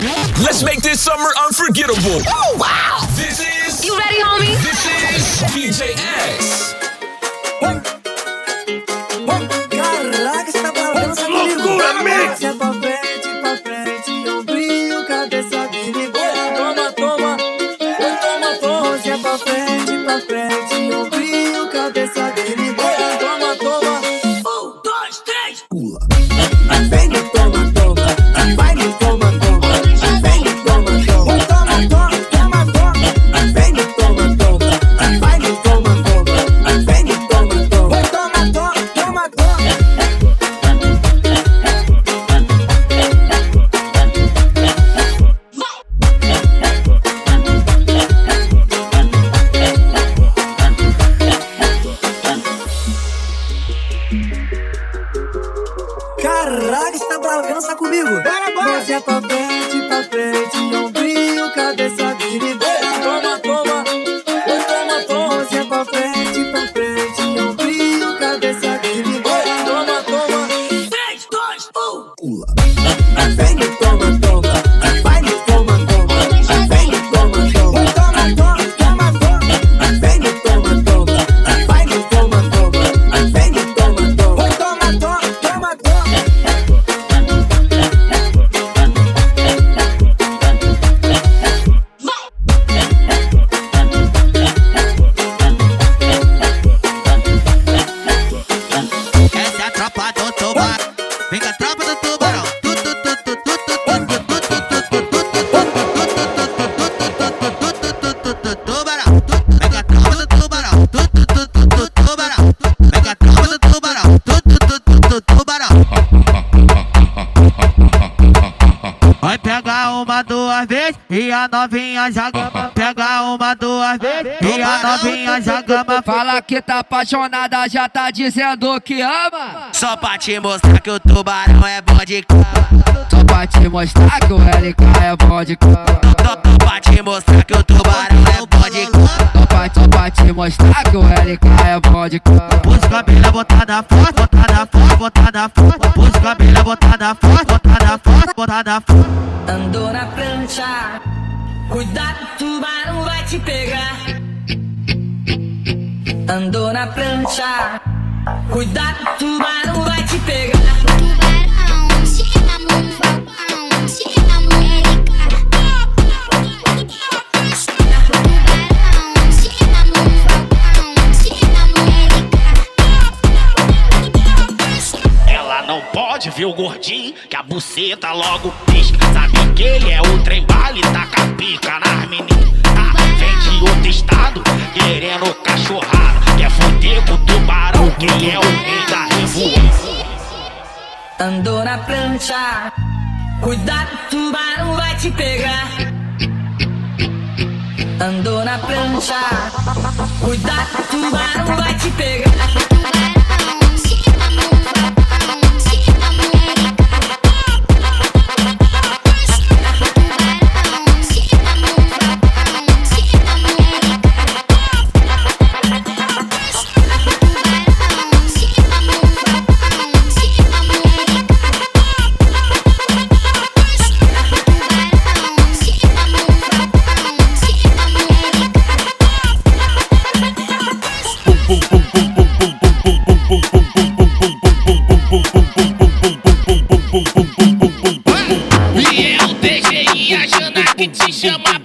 Let's make this summer unforgettable. Oh, wow. This is. You ready, homie? This is BJS. essa. Fala que tá apaixonada, já tá dizendo que ama. Só pra te mostrar que o tubarão é bom de cama. Só pra te mostrar que o LK é bom de cama. Só pra te mostrar que o tubarão é bom de cama. Só pra, só pra te mostrar que o LK é bom de cama. Pus cabelo botada forte, botada forte, botada forte. Pus cabelo botada forte, botada forte, botada forte. Andou na prancha. Cuidado, tubarão vai te pegar andou na prancha. Cuidado, tubarão vai te pegar. Não pode ver o gordinho, que a buceta logo pisca. Sabe que ele é o trem bala e taca pica nas meninas. Tá? Vem de outro estado, querendo cachorrada. Quer foder com o tubarão, que ele é o rei da revoada. Andou na plancha, cuidado, tubarão vai te pegar. Andou na plancha, cuidado, tubarão vai te pegar. Shut my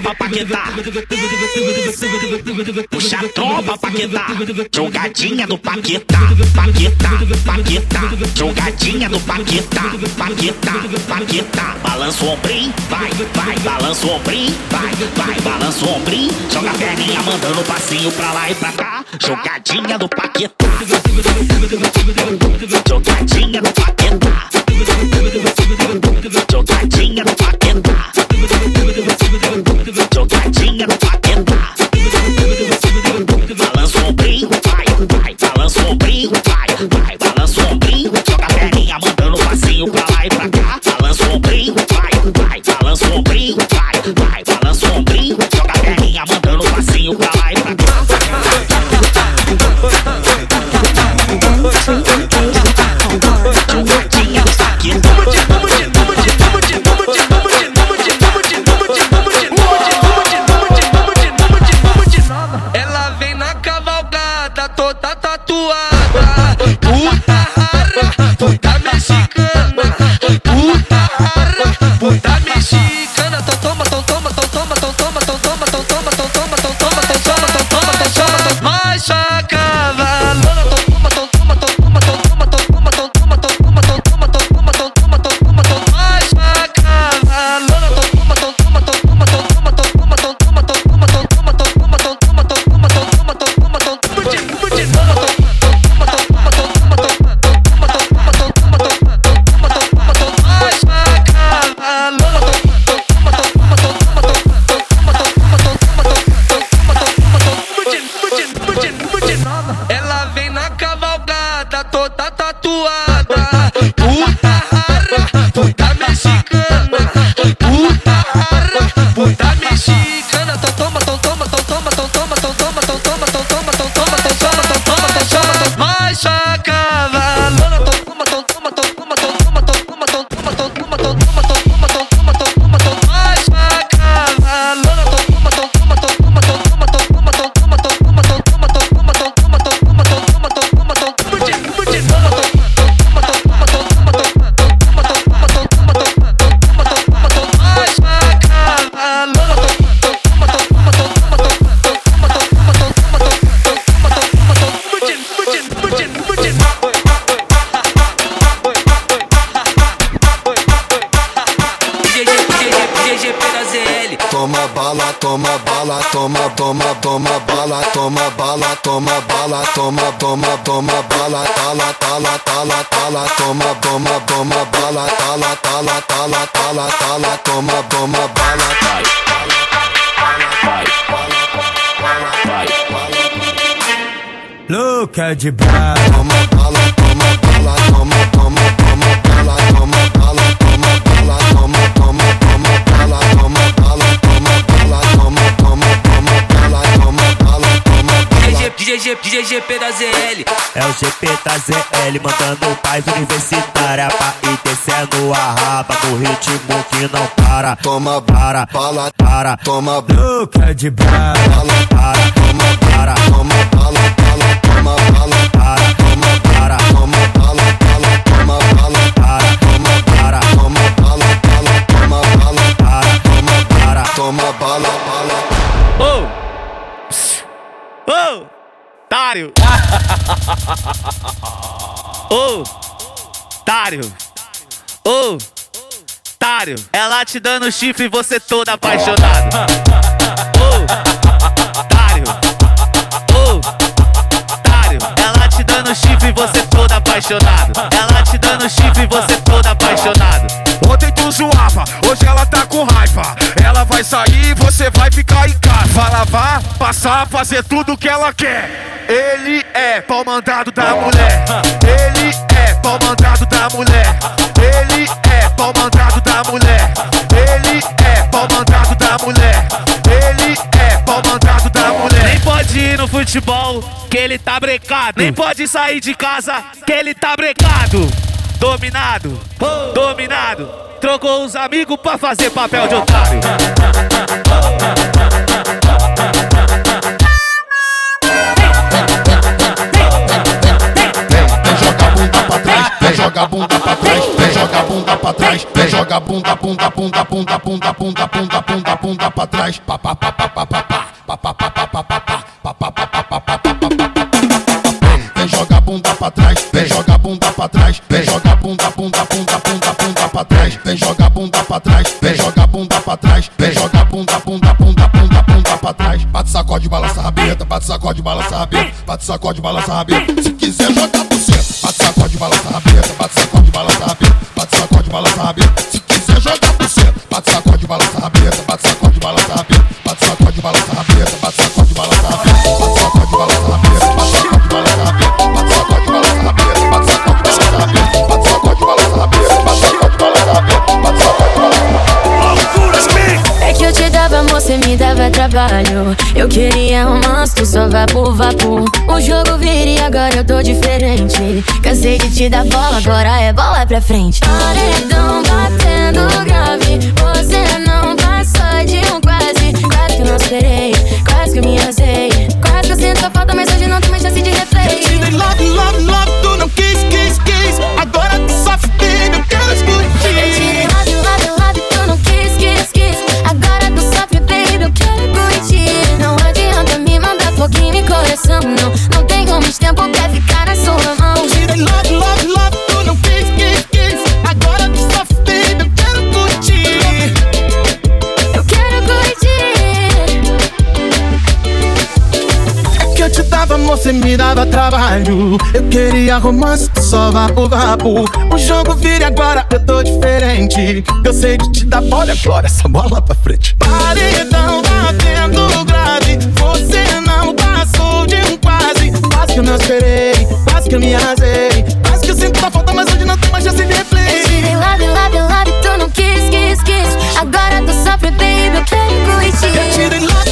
tropa pra. Puxa a tropa pra. Jogadinha do Paquetá. Paquetá, Paquetá. Jogadinha do Paquetá. Paquetá, Paquetá. Balança o ombrim, vai, vai. Balança o ombrim, vai, vai. Balança o ombrim. Joga a perninha mandando passinho pra lá e pra cá. Jogadinha do Paquetá. Jogadinha do Paquetá. son ZL mandando paz universitária pra ir descendo a raba no ritmo que não para. Toma para, bala, para, toma boca de bala, bala, para, toma para, toma bala, bala, toma toma para, Ô! Tário! Ô! Tário! Ela te dando chifre e você todo apaixonado. Ô! Tário! Ô! Tário! Ela te dando chifre e você todo apaixonado. Ela te dando chifre e você todo apaixonado. Ontem tu zoava, hoje ela tá com raiva. Ela vai sair e você vai ficar em casa. Vai lavar, passar, fazer tudo que ela quer. Ele é pau mandado da mulher. Ele é pau mandado da mulher. Ele é pau mandado da mulher. Ele é pau mandado da mulher. Ele é pau mandado da mulher. Nem pode ir no futebol, que ele tá brecado. Nem pode sair de casa, que ele tá brecado. Dominado, dominado. Trocou os amigos pra fazer papel de otário. Vem jogar bunda pra trás, vem jogar bunda pra trás, vem jogar bunda pra trás, vem jogar bunda, bunda, bunda, bunda, bunda, bunda, bunda, bunda, bunda pra trás. Pa pa pa pa pa pa pa pa pa pa pa pa pa pa pa pra trás, vem jogar bunda pra trás, vem jogar bunda, bunda, bunda, bunda, bunda pra trás, vem jogar bunda pra trás, vem jogar bunda pra trás, vem jogar bunda, bunda, bunda, bunda, bunda pra trás. Bate sacode, balança rabeta, bate sacode, balança rabeta, bate sacode, balança rabeta. Se quiser jogar por cima, bate sacode, balança rabeta, bate sacode, balança rabeta, bate sacode, balança rabeta. Se quiser jogar por cima, bate sacode, balança rabeta, bate sacode, balança rabeta, trabalho. Eu queria romance, tu só vapor, vapor. O jogo vira e agora eu tô diferente. Cansei de te dar bola, agora é bola pra frente. Paredão batendo grave. Vapo, vapo. O jogo vira e agora eu tô diferente. Eu sei de te dar bola agora, essa bola pra frente. Paredão batendo grave. Você não passou de um quase. Quase que eu não esperei, quase que eu me arrasei. Quase que eu sinto a falta, mas hoje não tem mais chance de Eu replay. tirei love, love, love, tu não quis, quis, quis. Agora tu sofre, baby, eu quero Eu curtir. tirei love,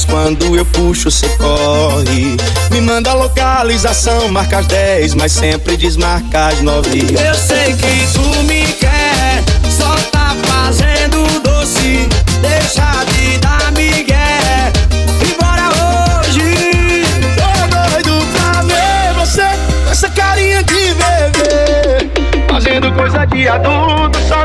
Mas quando eu puxo, cê corre. Me manda localização, marca as 10, mas sempre desmarca as 9. Eu sei que tu me quer, só tá fazendo doce. Deixa de dar migué. Embora hoje, tô doido pra ver você, essa carinha de bebê. Fazendo coisa de adulto, só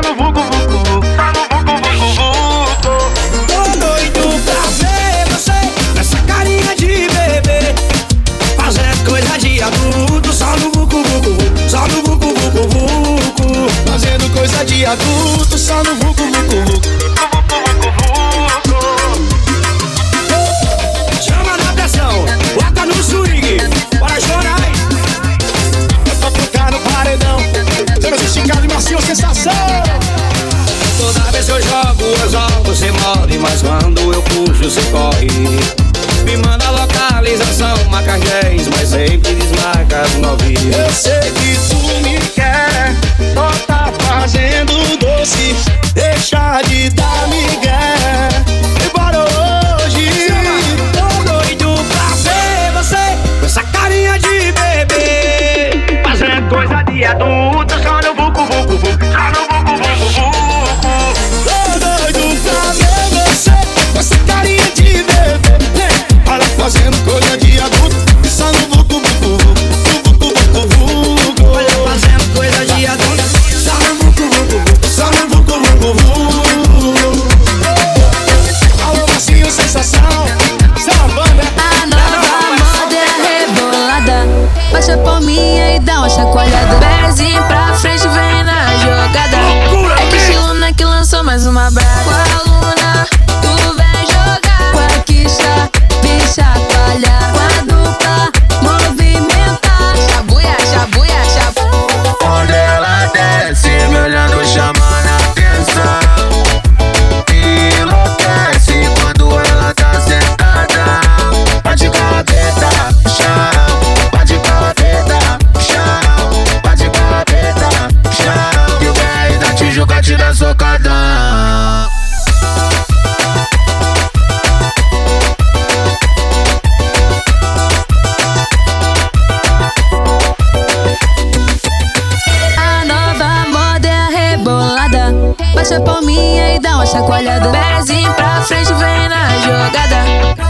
chacoalhada. Pezinho pra frente, vem na jogada.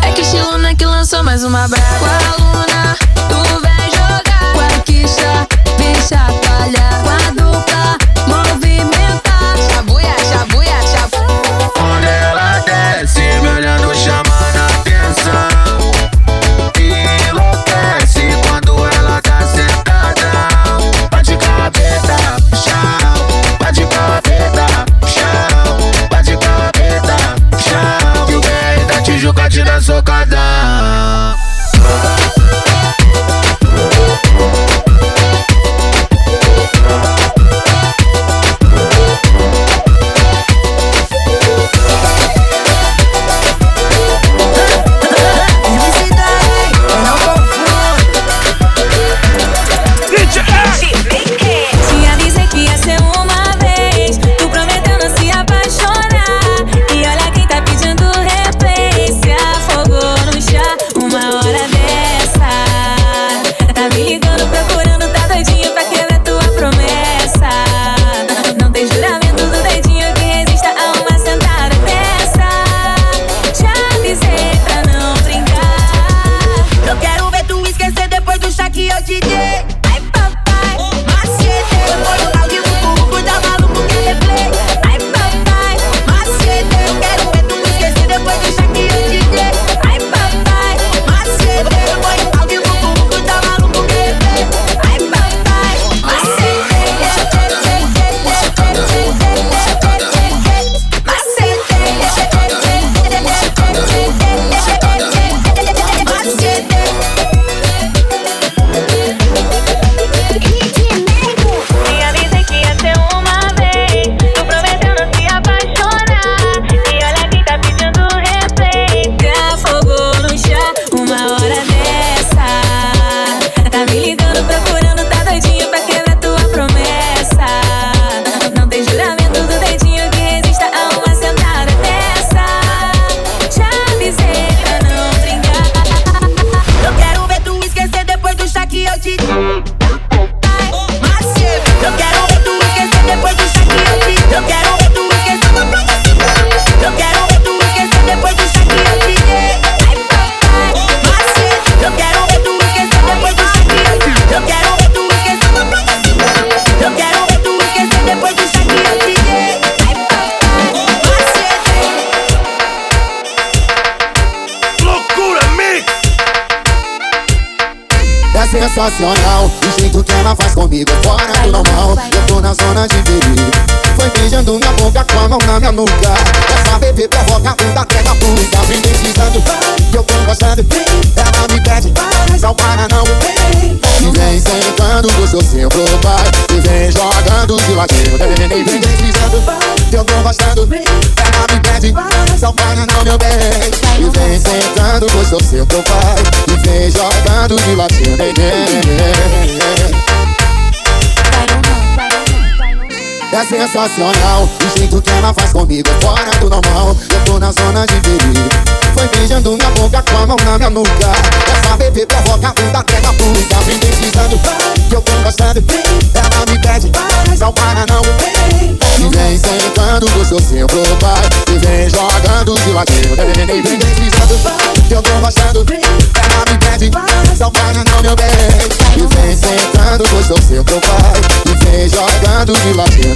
É que estilo né, que lançou mais uma brava. luna. lugar. Essa bebê provoca um daquela puta Vem deslizando, que eu tô gostando Ela me pede, não para não. E vem sentando do seu centro, E vem jogando de ladinho E vem deslizando, que eu tô gostando Ela me pede, não para não meu bem. E vem sentando do seu centro, E vem jogando de ladinho é sensacional. O jeito que ela faz comigo é fora do normal. Eu tô na zona de perigo. Foi beijando minha boca com a mão na minha nuca. Essa bebê provoca um da terra pública. Vem precisando, que eu tô gostando. Ela me pede, mas não para não E vem sentando com seu seu pro pai E vem jogando de ladinho Vem precisando, que eu tô gostando ela me pede. Salvar não meu bem. E vem sentando, pois sou seu pai E vem jogando de latinha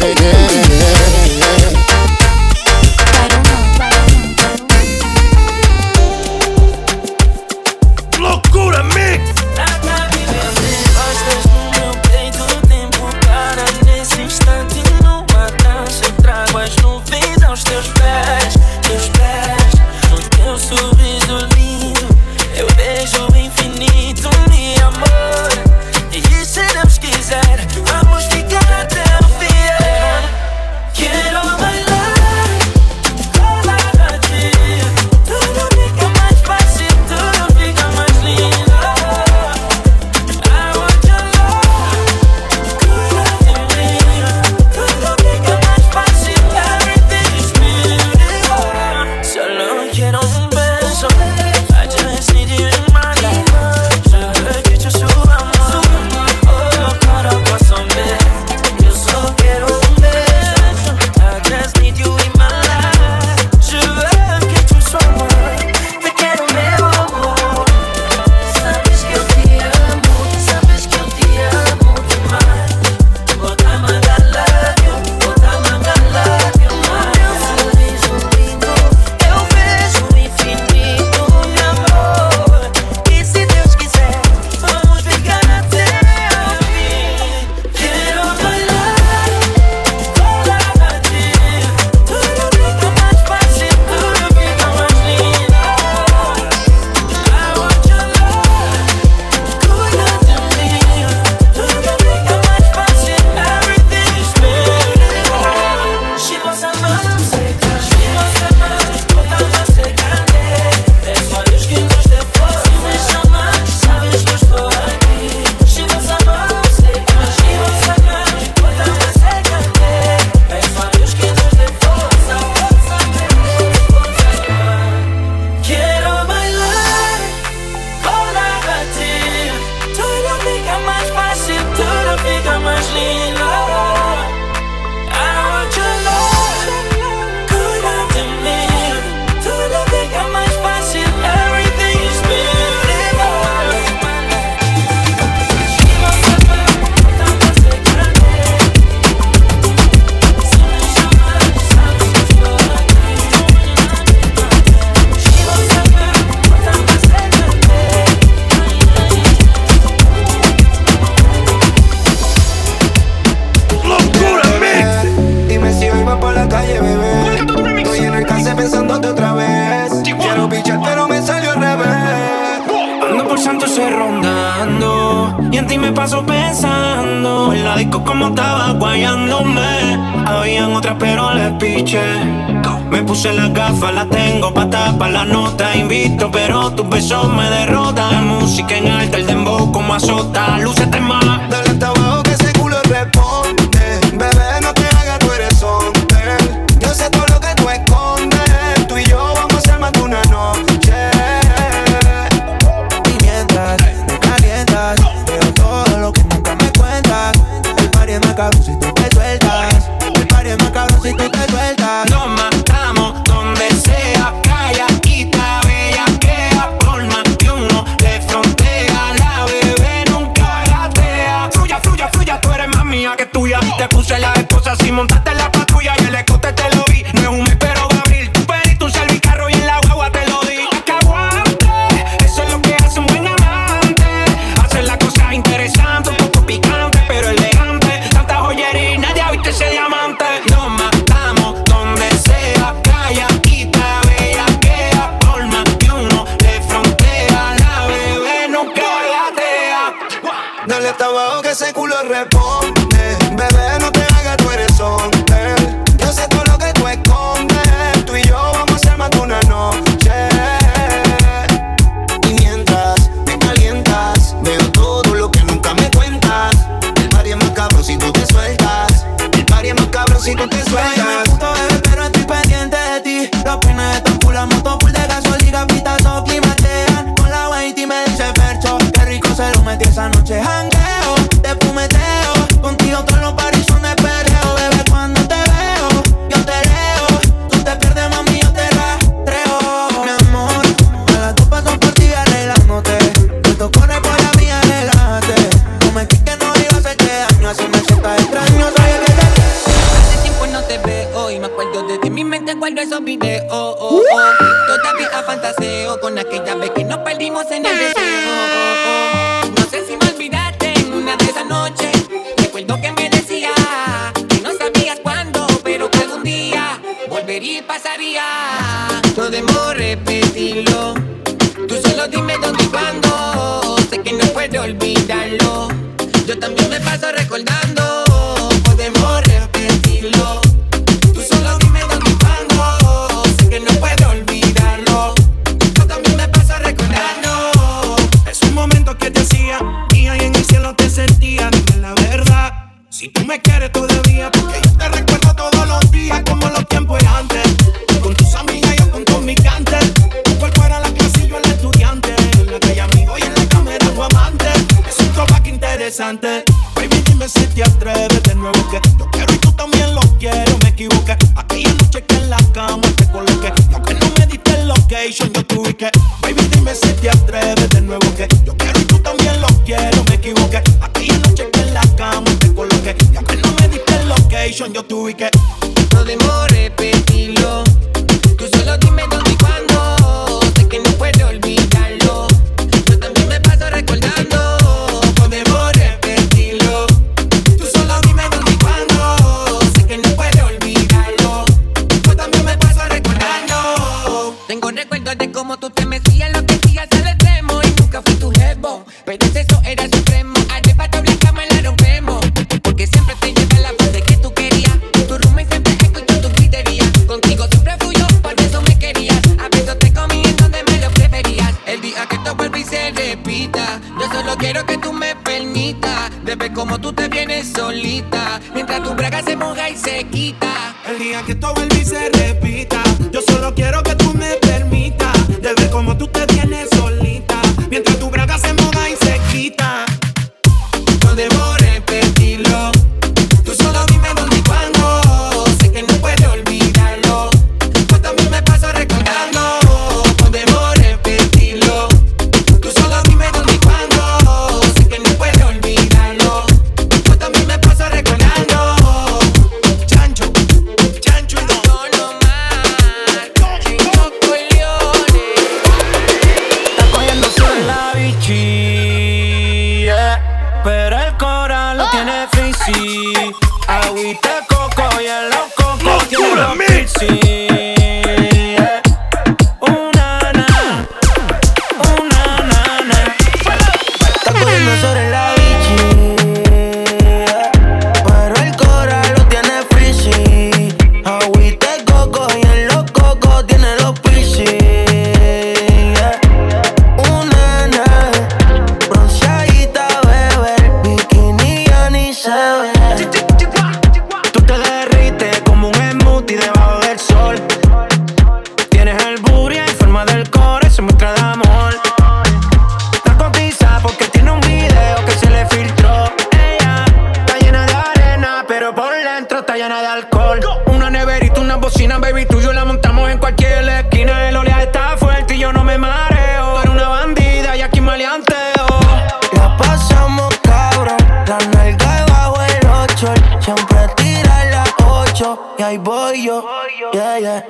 ahí voy yo. Yeah, yeah.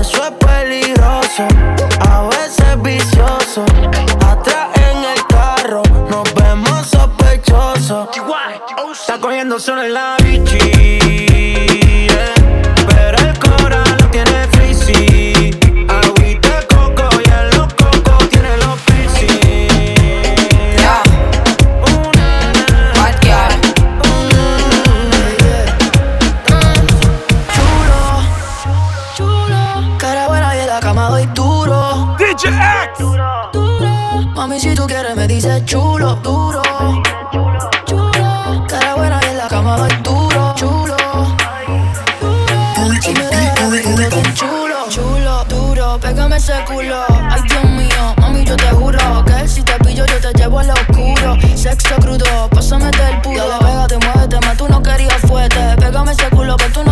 Eso es peligroso, a veces vicioso. Atrás en el carro, nos vemos sospechosos. Está cogiendo solo en la bici. chulo, duro. Chulo, cara buena y la cama doy duro, chulo. Si me dejas tan chulo, chulo, duro, pégame ese culo. Ay, Dios mío, mami, yo te juro que si te pillo yo te llevo al oscuro. Sexo crudo, pásame del puro. Ya la pega, te mueve, te mato, no querías fuerte. Pégame ese culo, pero tú no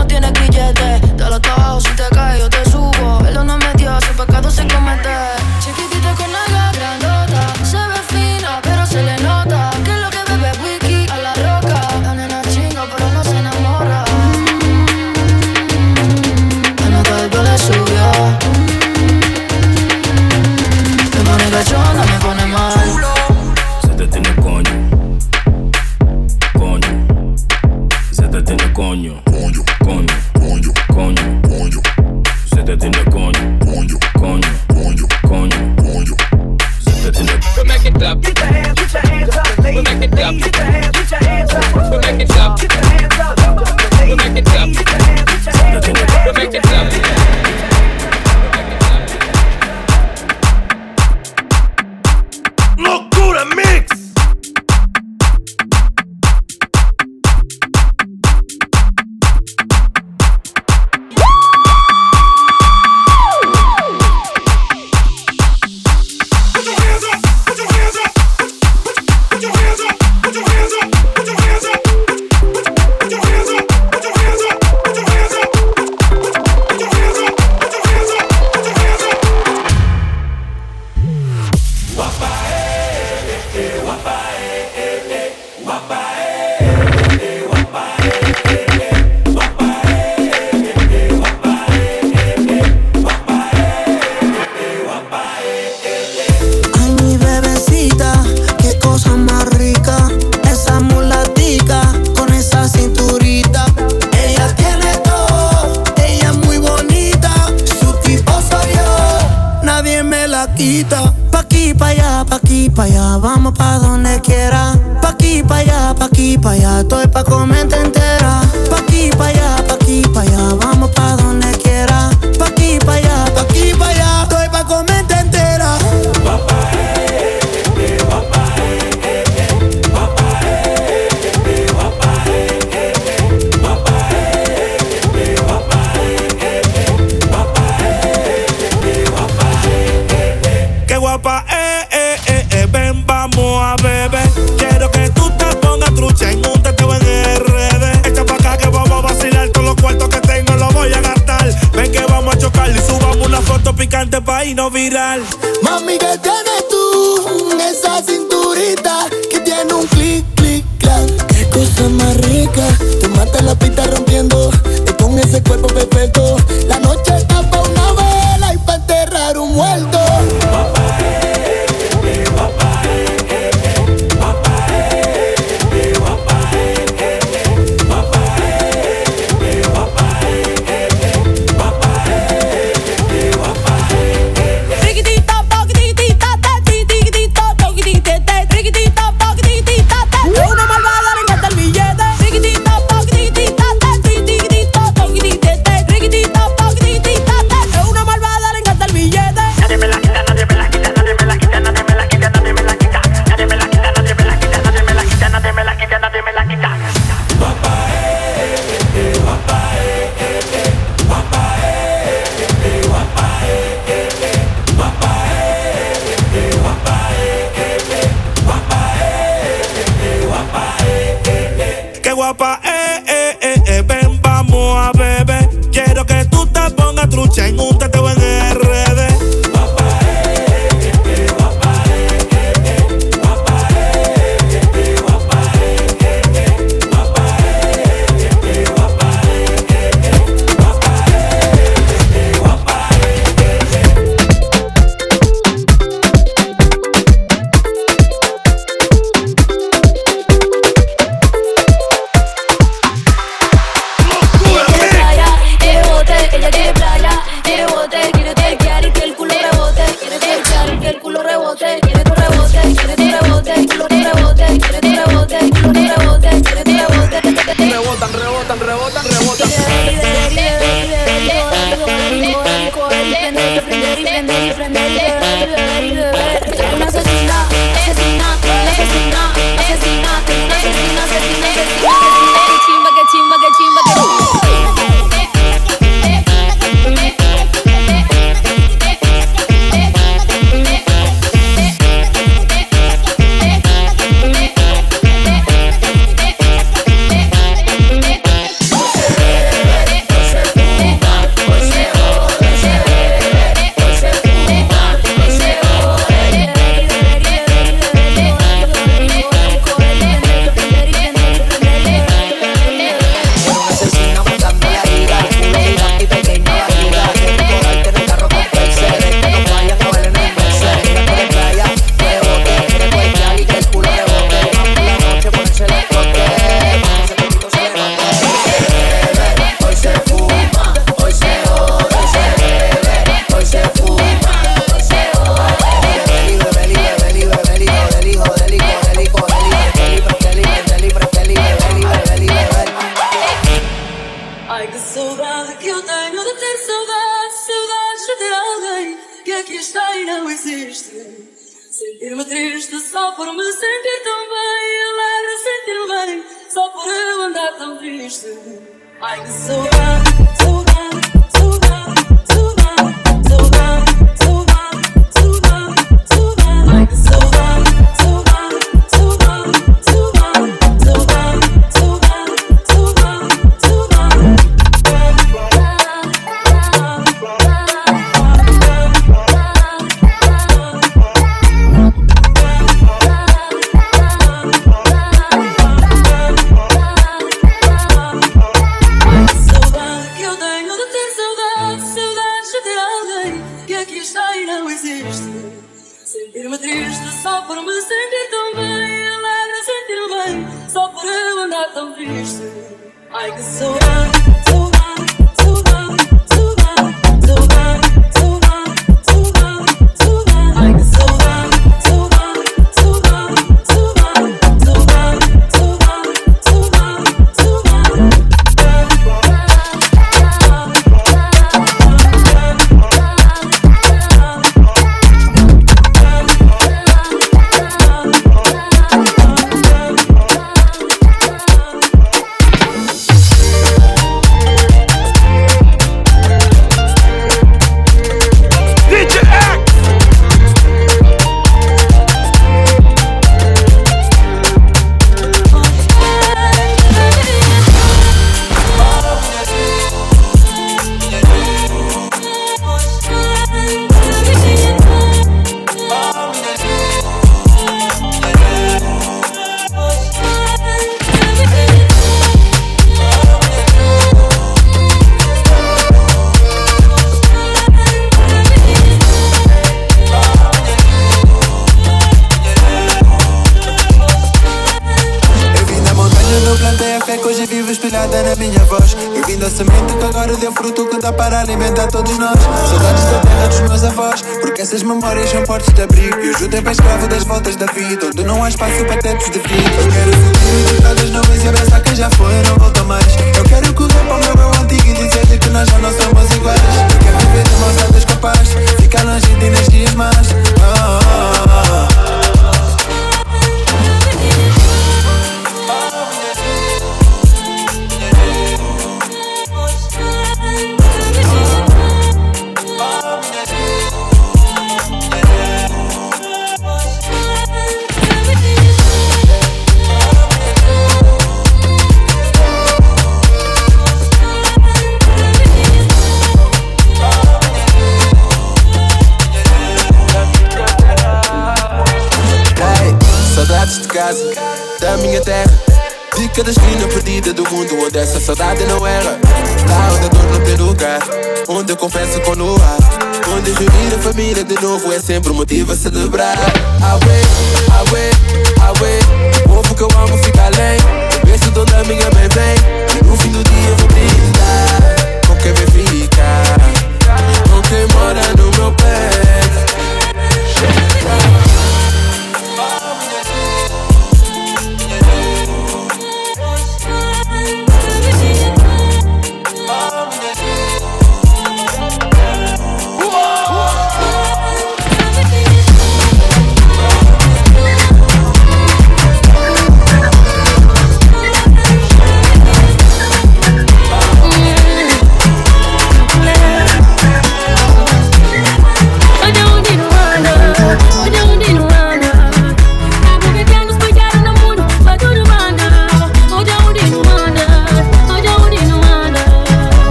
voltas da vida,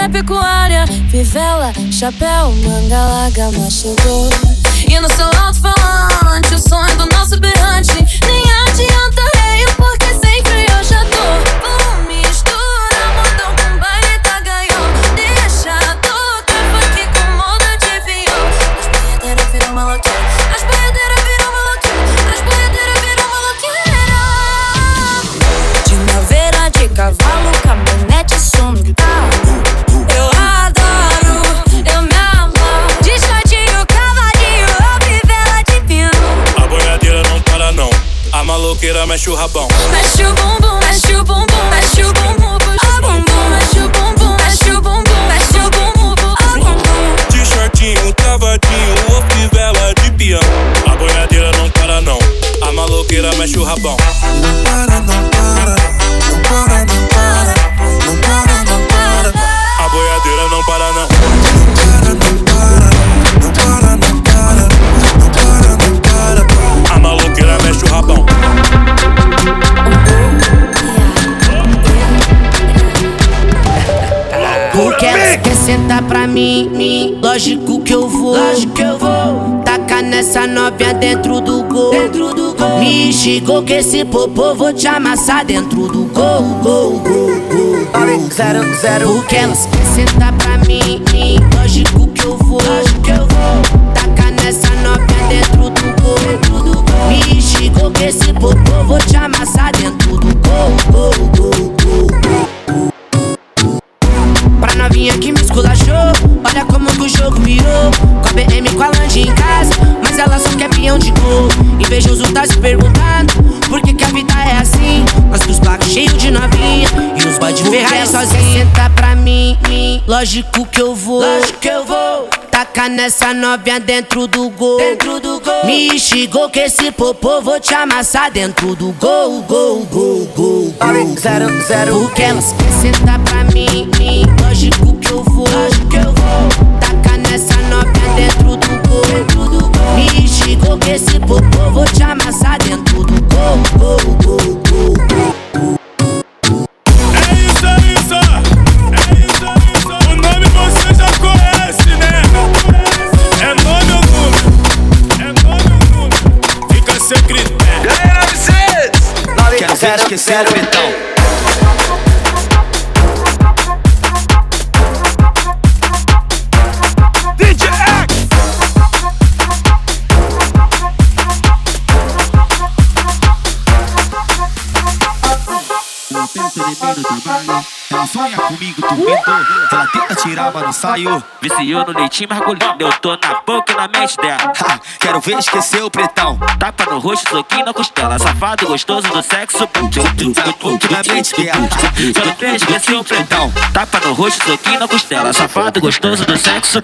da pecuária. Fivela, chapéu, manga larga, mas chegou E no seu alto-falante o sonho mexe o rabão. Mexe o bumbum, mexe o bumbum, mexe o bumbum, mexe o bumbum. Mexe o bumbum, mexe o bumbum, mexe o bumbum, mexe o bumbum. De shortinho, travadinho, ou fivela de peão. A boiadeira não para não, a maloqueira mexe o rabão. Não para, não para, não para, não para, não para, não para. A boiadeira não para não. que quer sentar pra mim. Lógico que eu vou. Lógico que eu vou. Taca nessa novinha dentro do gol. Dentro do gol. Me xingou que esse popô vou te amassar dentro do gol. Gol, gol, gol. gol. Zero, zero. Porque elas quer sentar pra mim. Lógico que eu vou. Lógico que eu vou. Taca nessa novinha dentro do gol. Dentro do gol. Me xingou que esse popô vou te amassar dentro do gol. Gol, gol, gol novinha que me esculachou. Olha como que o jogo virou. Com a BM com a Lange em casa, mas ela só quer pião de gol. E vejo os tá se perguntando por que, que a vida é assim. Mas que os placos cheios de novinha e os bode Ferrari sozinho. Senta pra mim, mim, lógico que eu vou. Lógico que eu vou. Taca nessa novinha dentro do gol. Dentro do gol. Me xingou que esse popô vou te amassar dentro do gol, gol, gol, gol. gol, gol. Zero, zero. O que elas querem sentar pra mim, mim. Lógico que eu vou Lógico que eu vou. Taca nessa novinha dentro do gol Dentro do gol. Me xingou que esse popô Vou te amassar dentro do gol Gol, gol, gol, gol. É isso, é isso, trabalho Ela sonha comigo, tu vendo Ela tenta tirar, mas não saiu Viciou no leitinho margulhando, eu tô na boca e na mente dela. Ha, Quero ver esquecer o pretão Tapa no rosto, soquinho na costela. Safado, gostoso do sexo. Na mente dela Quero ver esquecer o pretão. Tapa no rosto, soquinho na costela. Safado, gostoso do sexo.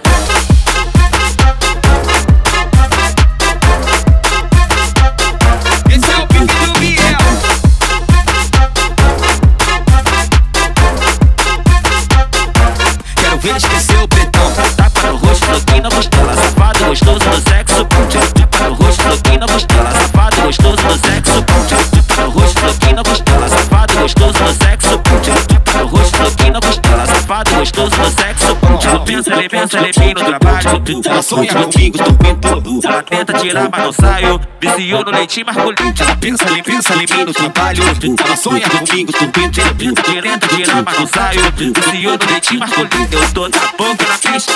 Gostoso do sexo. Tchum, Pensa, ele pensa, ele vem no trabalho. Ela sonha comigo, tu vendo Ela tenta tirar, mas não saio. Viciou no leitinho margulhando. Ela pensa, ele pensa em mim no trabalho Ela sonha comigo, tu vendo Tenta tirar, mas não saio. Viciou no leitinho margulhando. Eu tô na boca na pista.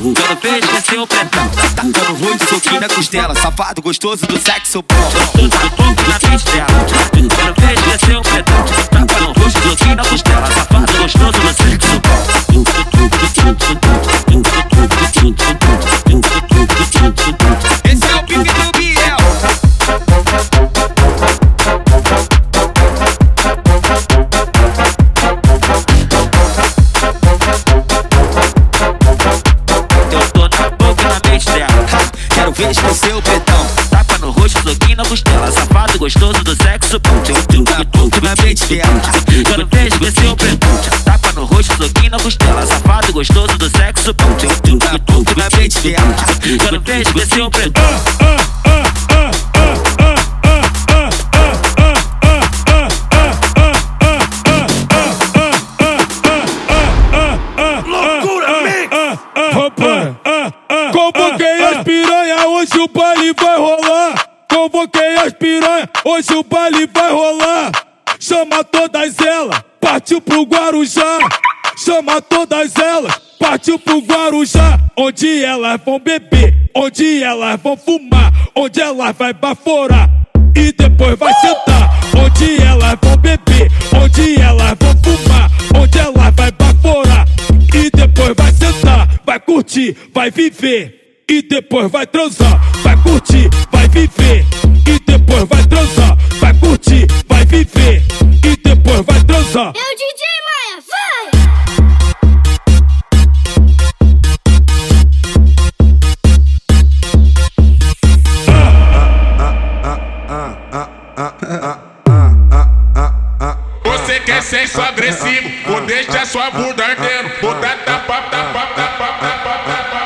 Quando vejo esquecer o pretão. Tacando ruim de soquinho na costela Safado, gostoso do sexo bom Tô na boca na pista. Quando vejo esquecer o pretão. Tapa no rosto, soquinho na costela. Safado, gostoso do sexo. Dela Quero ver esquecer o pretão. Loucura, mix! Rapaz, convoquei as piranha, hoje o baile vai rolar. Convoquei as piranha, hoje o baile vai rolar. Chama todas elas, partiu pro Guarujá. Chama todas elas, partiu pro Guarujá. Onde elas vão beber, onde elas vão fumar, onde elas vai baforar. E depois vai sentar, onde elas vão beber, onde elas vão fumar, onde elas vai baforar. E depois vai sentar, vai curtir, vai viver. E depois vai transar, vai curtir, vai viver. E depois vai transar, vai curtir, vai viver. E depois vai transar. Eu, DJ Sexo agressivo, ou deixa sua bunda ardendo. Bunda tapa, tapa, tapa, tapa, tapa.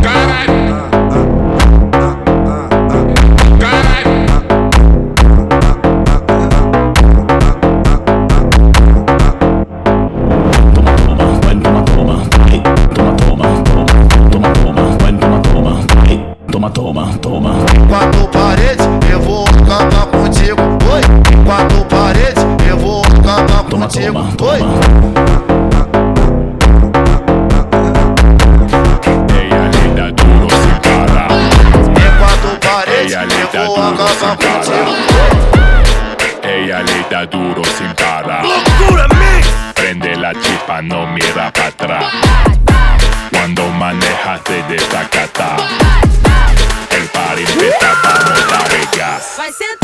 Caralho. Caralho. Toma, toma, toma. Quatro paredes, eu vou acabar contigo. Oi, quatro paredes, eu vou acabar contigo. Oi. Ella le da duro sin parar. É quatro paredes, Ella le eu da vou duro sin acabar contigo. parar. Ella le da duro sin parar. Loucura, mix! Prende la chispa no mira para atrás. Cuando manejas te desacata. Vai sentar.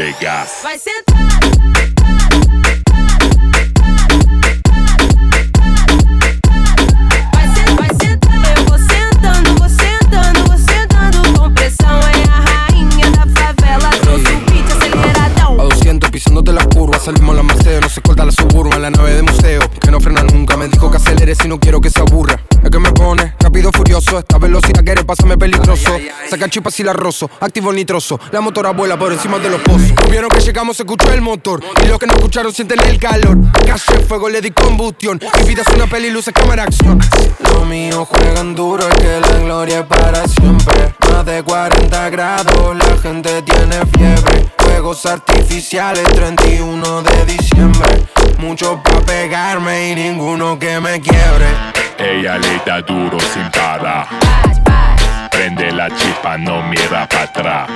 A gas. Vai sentar. Vai sentar. Eu vou sentando, vou sentando, vou sentando com pressão. É a rainha da favela, trouxe o beat aceleradão. A 200 pisándote las curvas, salimos la Mercedes, no se corta la suburban en la nave de museo, que no frena nunca, me dijo que acelere si no quiero que se aburra. Es que me pone rápido furioso, esta velocidad quiere pasarme peligroso. Saca chispas y la rozo, activo el nitroso, la motora vuela por encima de los pozos. Vieron que llegamos, se escuchó el motor, y los que no escucharon sienten el calor. Calle fuego, le di combustión, mi vida es una peli, luces, cámara, acción. Los míos juegan duro, es que la gloria es para siempre. Más de 40 grados, la gente tiene fiebre. Fuegos artificiales, 31 de diciembre. Mucho pa' pegarme y ninguno que me quiebre. Ella le da duro sin parar. Prende la chispa, no mira para atrás.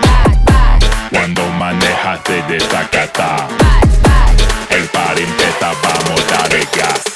Cuando manejas te desacata. El party empieza, vamos a darle gas.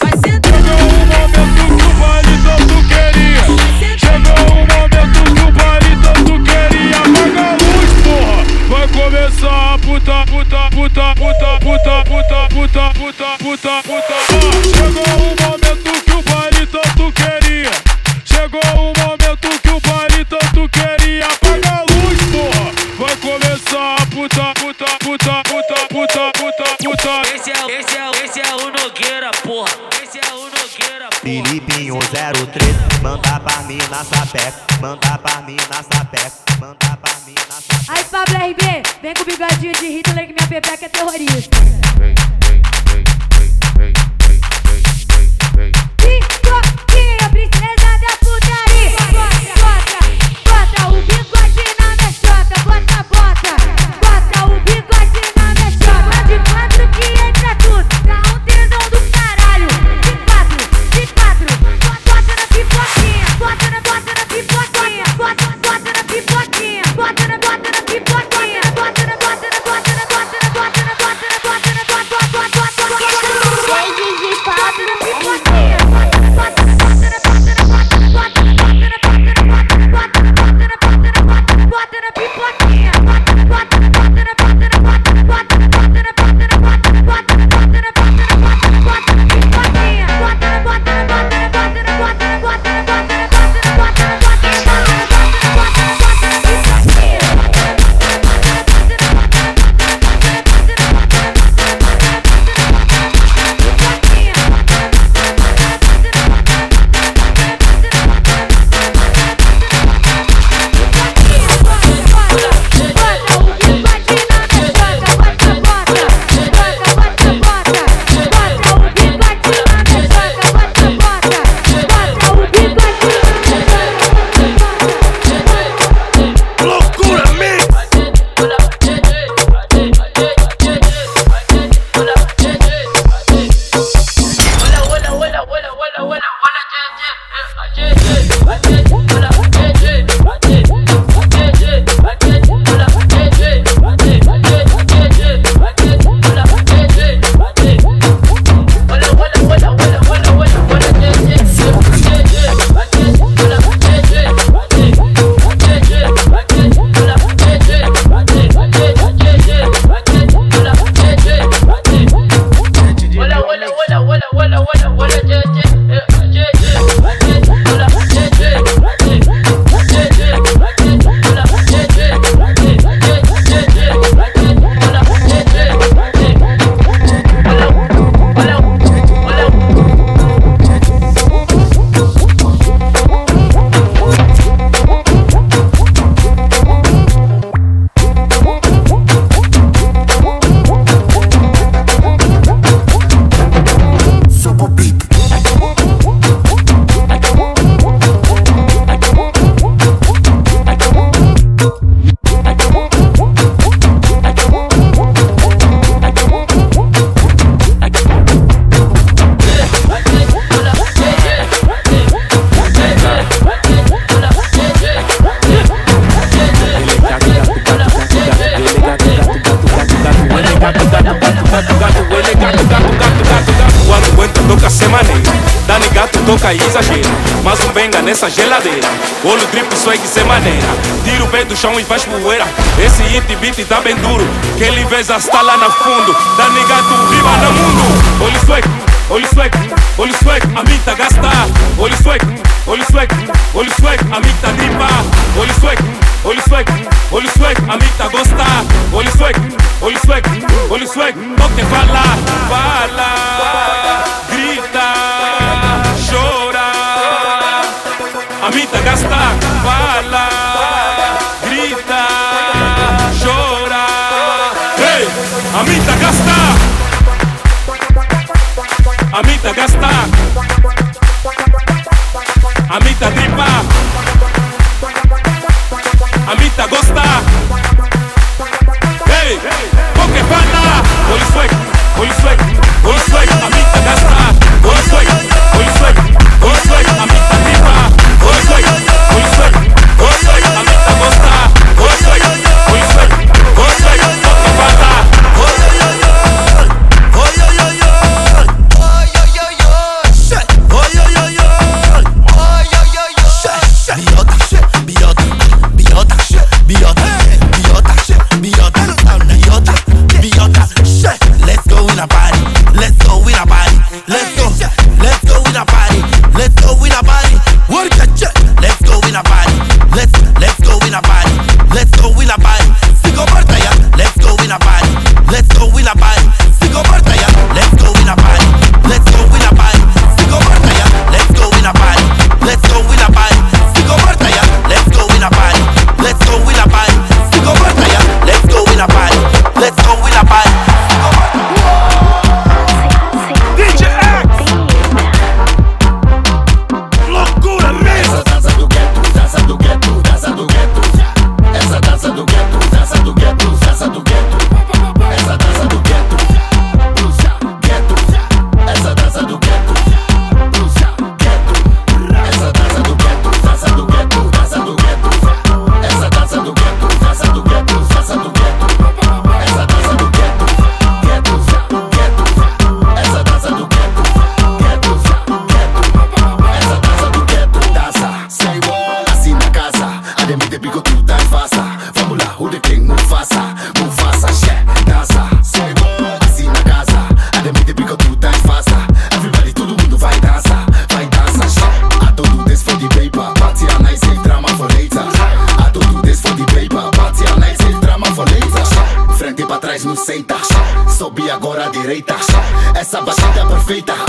chão e faz poeira. Esse hit beat tá bem duro, que ele veja está lá no fundo. Da negato viva no mundo. Olha swag, olha swag, olha swag, a mim tá gastar. Olha swag, olha swag, olha swag, a mim tá limpar. Olha swag, olha swag, olha swag, a mim tá gostar. Olha swag, olha swag, olha swag, não te fala, fala, grita, chora, a mim tá gastar. Amita Gasta. Amita Gasta. Amita Tripa. Amita Gosta. Hey, hey, hey. Poke Panda. Holy Sweat. Holy Sweat. frita.